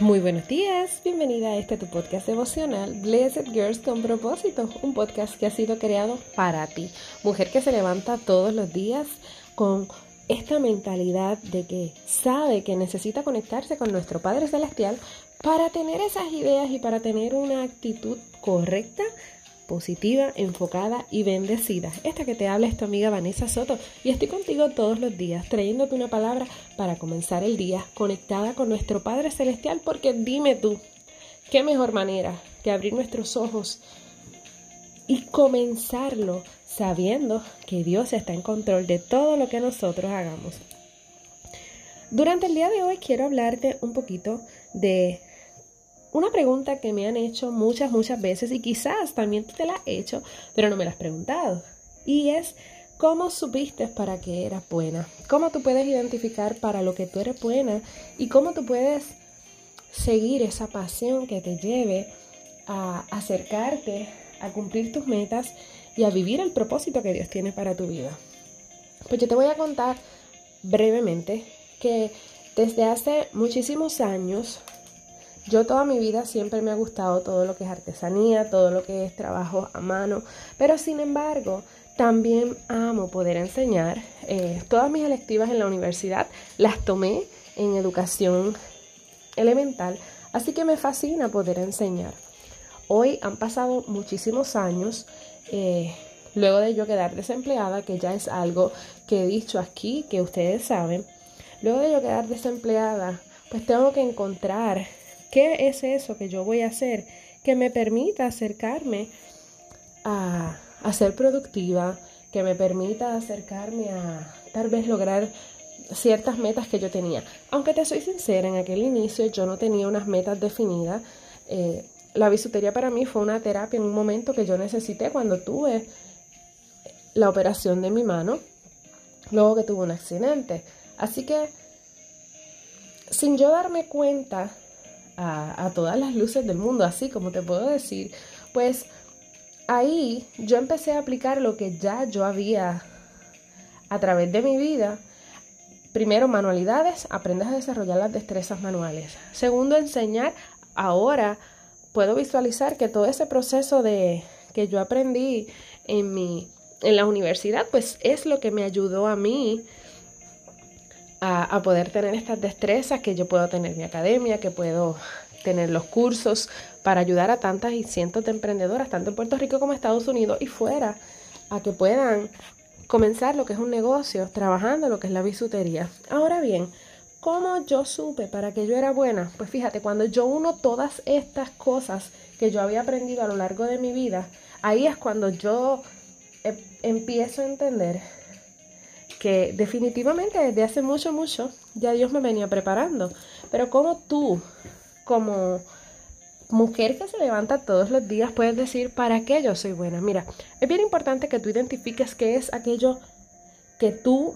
Muy buenos días, bienvenida a este tu podcast devocional Blessed Girls con propósito, un podcast que ha sido creado para ti, mujer que se levanta todos los días con esta mentalidad de que sabe que necesita conectarse con nuestro Padre Celestial para tener esas ideas y para tener una actitud correcta positiva, enfocada y bendecida. Esta que te habla es tu amiga Vanessa Soto y estoy contigo todos los días trayéndote una palabra para comenzar el día conectada con nuestro Padre Celestial porque dime tú, ¿qué mejor manera que abrir nuestros ojos y comenzarlo sabiendo que Dios está en control de todo lo que nosotros hagamos? Durante el día de hoy quiero hablarte un poquito de una pregunta que me han hecho muchas, muchas veces y quizás también te la has hecho, pero no me la has preguntado. Y es, ¿cómo supiste para que eras buena? ¿Cómo tú puedes identificar para lo que tú eres buena? Y cómo tú puedes seguir esa pasión que te lleve a acercarte, a cumplir tus metas y a vivir el propósito que Dios tiene para tu vida. Pues yo te voy a contar brevemente que desde hace muchísimos años yo toda mi vida siempre me ha gustado todo lo que es artesanía, todo lo que es trabajo a mano, pero sin embargo también amo poder enseñar. Eh, todas mis electivas en la universidad las tomé en educación elemental, así que me fascina poder enseñar. Hoy han pasado muchísimos años. Eh, luego de yo quedar desempleada, que ya es algo que he dicho aquí, que ustedes saben, luego de yo quedar desempleada, pues tengo que encontrar ¿Qué es eso que yo voy a hacer que me permita acercarme a, ser productiva, que me permita acercarme a tal vez lograr ciertas metas que yo tenía? Aunque te soy sincera, en aquel inicio yo no tenía unas metas definidas. Eh, la bisutería para mí fue una terapia en un momento que yo necesité cuando tuve la operación de mi mano, luego que tuve un accidente. Así que, sin yo darme cuenta a, todas las luces del mundo, así como te puedo decir, pues ahí yo empecé a aplicar lo que ya yo había a través de mi vida. Primero, manualidades, aprendes a desarrollar las destrezas manuales. Segundo, enseñar. Ahora puedo visualizar que todo ese proceso de que yo aprendí en mi en la universidad, pues es lo que me ayudó a mí a, poder tener estas destrezas que yo puedo tener mi academia, que puedo tener los cursos para ayudar a tantas y cientos de emprendedoras, tanto en Puerto Rico como en Estados Unidos y fuera, a que puedan comenzar lo que es un negocio, trabajando lo que es la bisutería. Ahora bien, ¿cómo yo supe para que yo era buena? Pues fíjate, cuando yo uno todas estas cosas que yo había aprendido a lo largo de mi vida, ahí es cuando yo eh, empiezo a entender que definitivamente desde hace mucho, mucho ya Dios me venía preparando. Pero como tú, como mujer que se levanta todos los días, puedes decir, ¿para qué yo soy buena? Mira, es bien importante que tú identifiques qué es aquello que tú,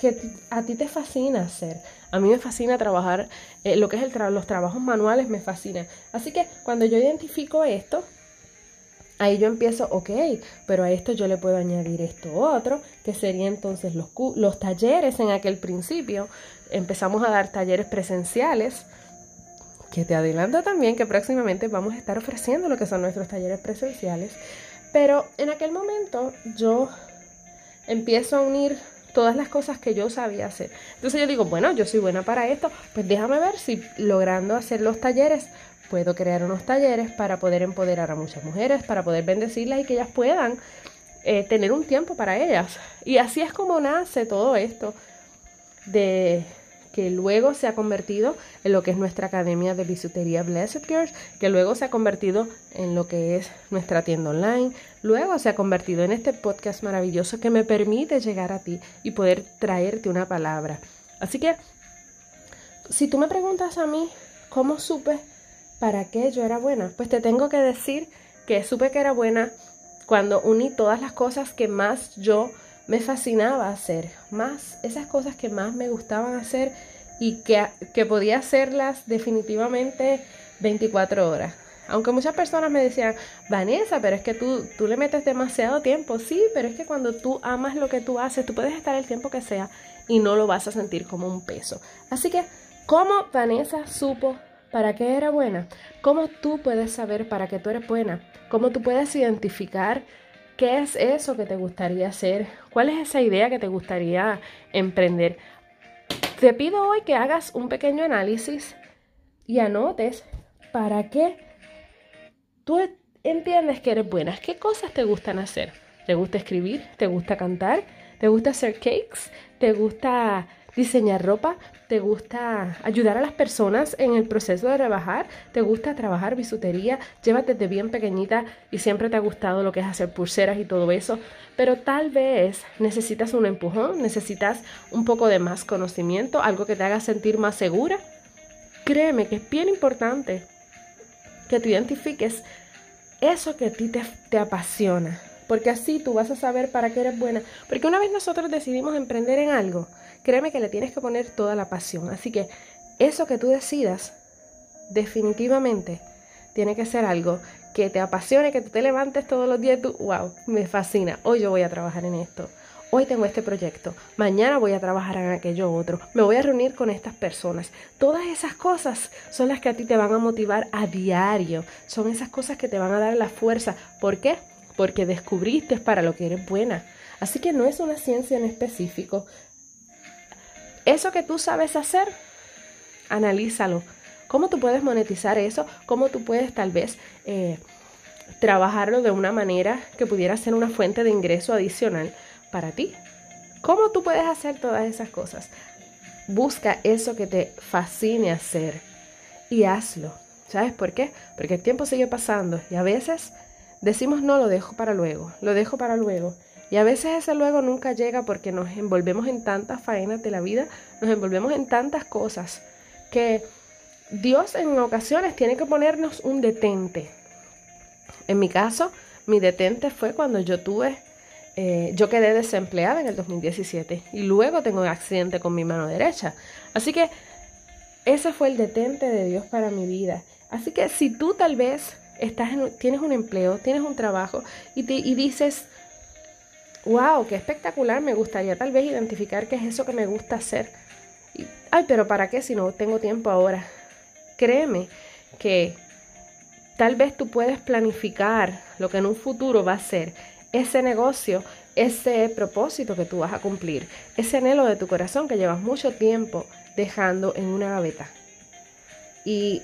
que a ti te fascina hacer. A mí me fascina trabajar, eh, lo que es el los trabajos manuales me fascina. Así que cuando yo identifico esto, Ahí yo empiezo, ok, pero a esto yo le puedo añadir esto otro, que sería entonces los, los talleres en aquel principio. Empezamos a dar talleres presenciales, que te adelanto también que próximamente vamos a estar ofreciendo lo que son nuestros talleres presenciales. Pero en aquel momento yo empiezo a unir todas las cosas que yo sabía hacer. Entonces yo digo, bueno, yo soy buena para esto, pues déjame ver si logrando hacer los talleres puedo crear unos talleres para poder empoderar a muchas mujeres, para poder bendecirlas y que ellas puedan eh, tener un tiempo para ellas. Y así es como nace todo esto de que luego se ha convertido en lo que es nuestra academia de bisutería Blessed Girls, que luego se ha convertido en lo que es nuestra tienda online, luego se ha convertido en este podcast maravilloso que me permite llegar a ti y poder traerte una palabra. Así que, si tú me preguntas a mí, ¿cómo supe ¿para qué yo era buena? Pues te tengo que decir que supe que era buena cuando uní todas las cosas que más yo me fascinaba hacer, más esas cosas que más me gustaban hacer y que, que podía hacerlas definitivamente 24 horas. Aunque muchas personas me decían, Vanessa, pero es que tú, tú le metes demasiado tiempo. Sí, pero es que cuando tú amas lo que tú haces, tú puedes estar el tiempo que sea y no lo vas a sentir como un peso. Así que ¿Cómo Vanessa supo para qué era buena? ¿Cómo tú puedes saber para qué tú eres buena? ¿Cómo tú puedes identificar qué es eso que te gustaría hacer? ¿Cuál es esa idea que te gustaría emprender? Te pido hoy que hagas un pequeño análisis y anotes para qué tú entiendes que eres buena. ¿Qué cosas te gustan hacer? ¿Te gusta escribir? ¿Te gusta cantar? ¿Te gusta hacer cakes? ¿Te gusta diseñar ropa? ¿Te gusta ayudar a las personas en el proceso de rebajar? ¿Te gusta trabajar bisutería? Llevas desde bien pequeñita y siempre te ha gustado lo que es hacer pulseras y todo eso. Pero tal vez necesitas un empujón, necesitas un poco de más conocimiento, algo que te haga sentir más segura. Créeme que es bien importante que tú identifiques eso que a ti te, te apasiona porque así tú vas a saber para qué eres buena. Porque una vez nosotros decidimos emprender en algo, créeme que le tienes que poner toda la pasión. Así que eso que tú decidas, definitivamente, tiene que ser algo que te apasione, que tú te levantes todos los días y tú, wow, me fascina, hoy yo voy a trabajar en esto. Hoy tengo este proyecto, mañana voy a trabajar en aquello otro, me voy a reunir con estas personas. Todas esas cosas son las que a ti te van a motivar a diario, son esas cosas que te van a dar la fuerza. ¿Por qué? porque descubriste para lo que eres buena. Así que no es una ciencia en específico. Eso que tú sabes hacer, analízalo. ¿Cómo tú puedes monetizar eso? ¿Cómo tú puedes tal vez eh, trabajarlo de una manera que pudiera ser una fuente de ingreso adicional para ti? ¿Cómo tú puedes hacer todas esas cosas? Busca eso que te fascine hacer y hazlo. ¿Sabes por qué? Porque el tiempo sigue pasando y a veces Decimos no, lo dejo para luego, lo dejo para luego. Y a veces ese luego nunca llega porque nos envolvemos en tantas faenas de la vida, nos envolvemos en tantas cosas, que Dios en ocasiones tiene que ponernos un detente. En mi caso, mi detente fue cuando yo tuve, eh, yo quedé desempleada en el 2017 y luego tengo un accidente con mi mano derecha. Así que ese fue el detente de Dios para mi vida. Así que si tú tal vez estás tienes un empleo, tienes un trabajo y, dices, wow, qué espectacular, me gustaría tal vez identificar qué es eso que me gusta hacer. Ay, pero ¿para qué si no tengo tiempo ahora? Créeme que tal vez tú puedes planificar lo que en un futuro va a ser ese negocio, ese propósito que tú vas a cumplir, ese anhelo de tu corazón que llevas mucho tiempo dejando en una gaveta. Y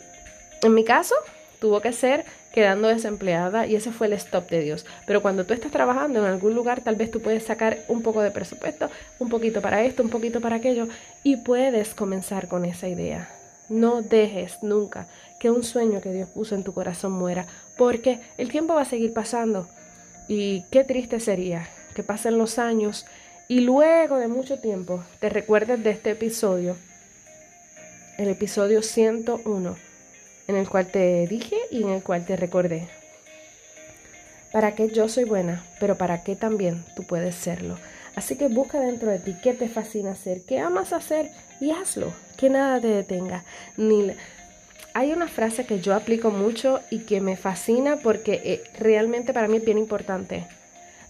en mi caso, tuvo que ser quedando desempleada y ese fue el stop de Dios. Pero cuando tú estás trabajando en algún lugar, tal vez tú puedes sacar un poco de presupuesto, un poquito para esto, un poquito para aquello y puedes comenzar con esa idea. No dejes nunca que un sueño que Dios puso en tu corazón muera, porque el tiempo va a seguir pasando y qué triste sería que pasen los años y luego de mucho tiempo te recuerdes de este episodio, el episodio 101 en el cual te dije y en el cual te recordé. ¿Para qué yo soy buena? Pero para qué también tú puedes serlo. Así que busca dentro de ti qué te fascina hacer, qué amas hacer y hazlo. Que nada te detenga. Hay una frase que yo aplico mucho y que me fascina porque eh, realmente para mí es bien importante.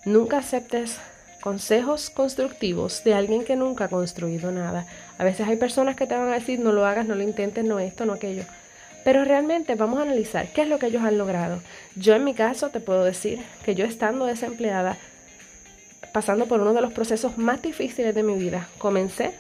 Nunca aceptes consejos constructivos de alguien que nunca ha construido nada. A veces hay personas que te van a decir no lo hagas, no lo intentes, no esto, no aquello. Pero realmente vamos a analizar qué es lo que ellos han logrado. Yo en mi caso te puedo decir que yo estando desempleada, pasando por uno de los procesos más difíciles de mi vida, comencé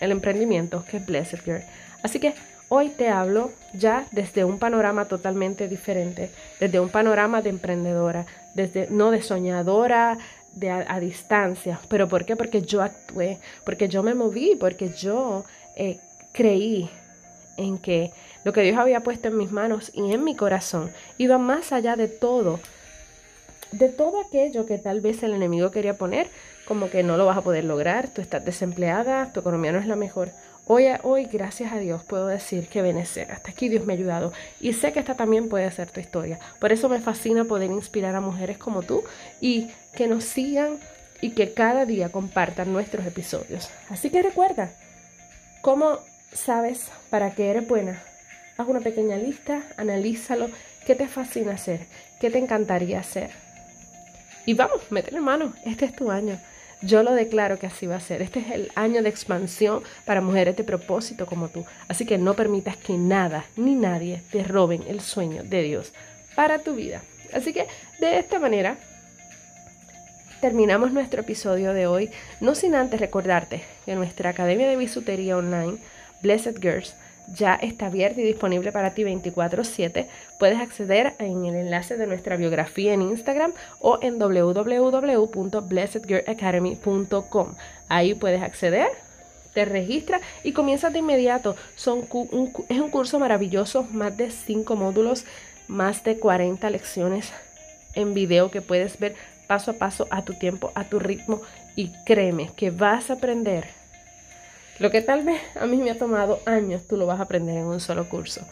el emprendimiento que es Blessed Girl. Así que hoy te hablo ya desde un panorama totalmente diferente, desde un panorama de emprendedora, desde no de soñadora, de a, distancia. ¿Pero por qué? Porque yo actué, porque yo me moví, porque yo eh, creí en que lo que Dios había puesto en mis manos y en mi corazón iba más allá de todo, de todo aquello que tal vez el enemigo quería poner, como que no lo vas a poder lograr, tú estás desempleada, tu economía no es la mejor. Hoy, hoy gracias a Dios, puedo decir que benecer. Hasta aquí Dios me ha ayudado. Y sé que esta también puede ser tu historia. Por eso me fascina poder inspirar a mujeres como tú y que nos sigan y que cada día compartan nuestros episodios. Así que recuerda, cómo sabes para qué eres buena. Haz una pequeña lista, analízalo, qué te fascina hacer, qué te encantaría hacer. Y vamos, métele mano, este es tu año. Yo lo declaro que así va a ser. Este es el año de expansión para mujeres de propósito como tú. Así que no permitas que nada ni nadie te roben el sueño de Dios para tu vida. Así que de esta manera terminamos nuestro episodio de hoy, no sin antes recordarte que nuestra Academia de Bisutería Online, Blessed Girls, ya está abierta y disponible para ti 24/7. Puedes acceder en el enlace de nuestra biografía en Instagram o en www.blessedgirlacademy.com. Ahí puedes acceder, te registras y comienzas de inmediato. Es un curso maravilloso, más de 5 módulos, más de 40 lecciones en video que puedes ver paso a paso, a tu tiempo, a tu ritmo y créeme que vas a aprender. Lo que tal vez a mí me ha tomado años, tú lo vas a aprender en un solo curso.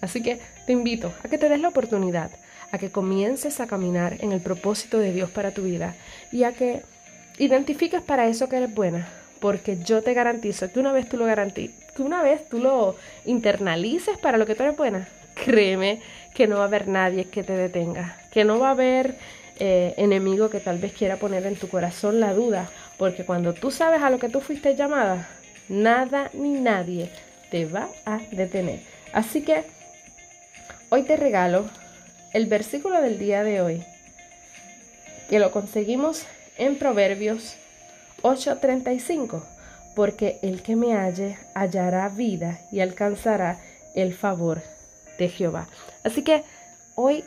Así que te invito a que te des la oportunidad, a que comiences a caminar en el propósito de Dios para tu vida y a que identifiques para eso que eres buena, porque yo te garantizo que una vez tú lo garantices, que una vez tú lo internalices para lo que tú eres buena, créeme que no va a haber nadie que te detenga, que no va a haber eh, enemigo que tal vez quiera poner en tu corazón la duda, porque cuando tú sabes a lo que tú fuiste llamada, nada ni nadie te va a detener. Así que hoy te regalo el versículo del día de hoy, que lo conseguimos en Proverbios 8:35, porque el que me halle hallará vida y alcanzará el favor de Jehová. Así que hoy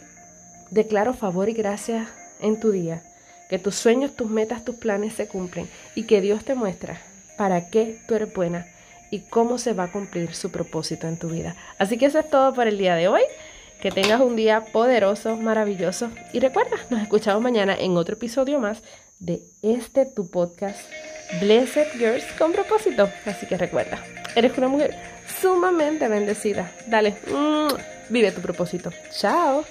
declaro favor y gracia en tu día, que tus sueños, tus metas, tus planes se cumplen y que Dios te muestra para qué tú eres buena y cómo se va a cumplir su propósito en tu vida. Así que eso es todo por el día de hoy. Que tengas un día poderoso, maravilloso. Y recuerda, nos escuchamos mañana en otro episodio más de este tu podcast, Blessed Girls con propósito. Así que recuerda, eres una mujer sumamente bendecida. Dale, mm, vive tu propósito. Chao.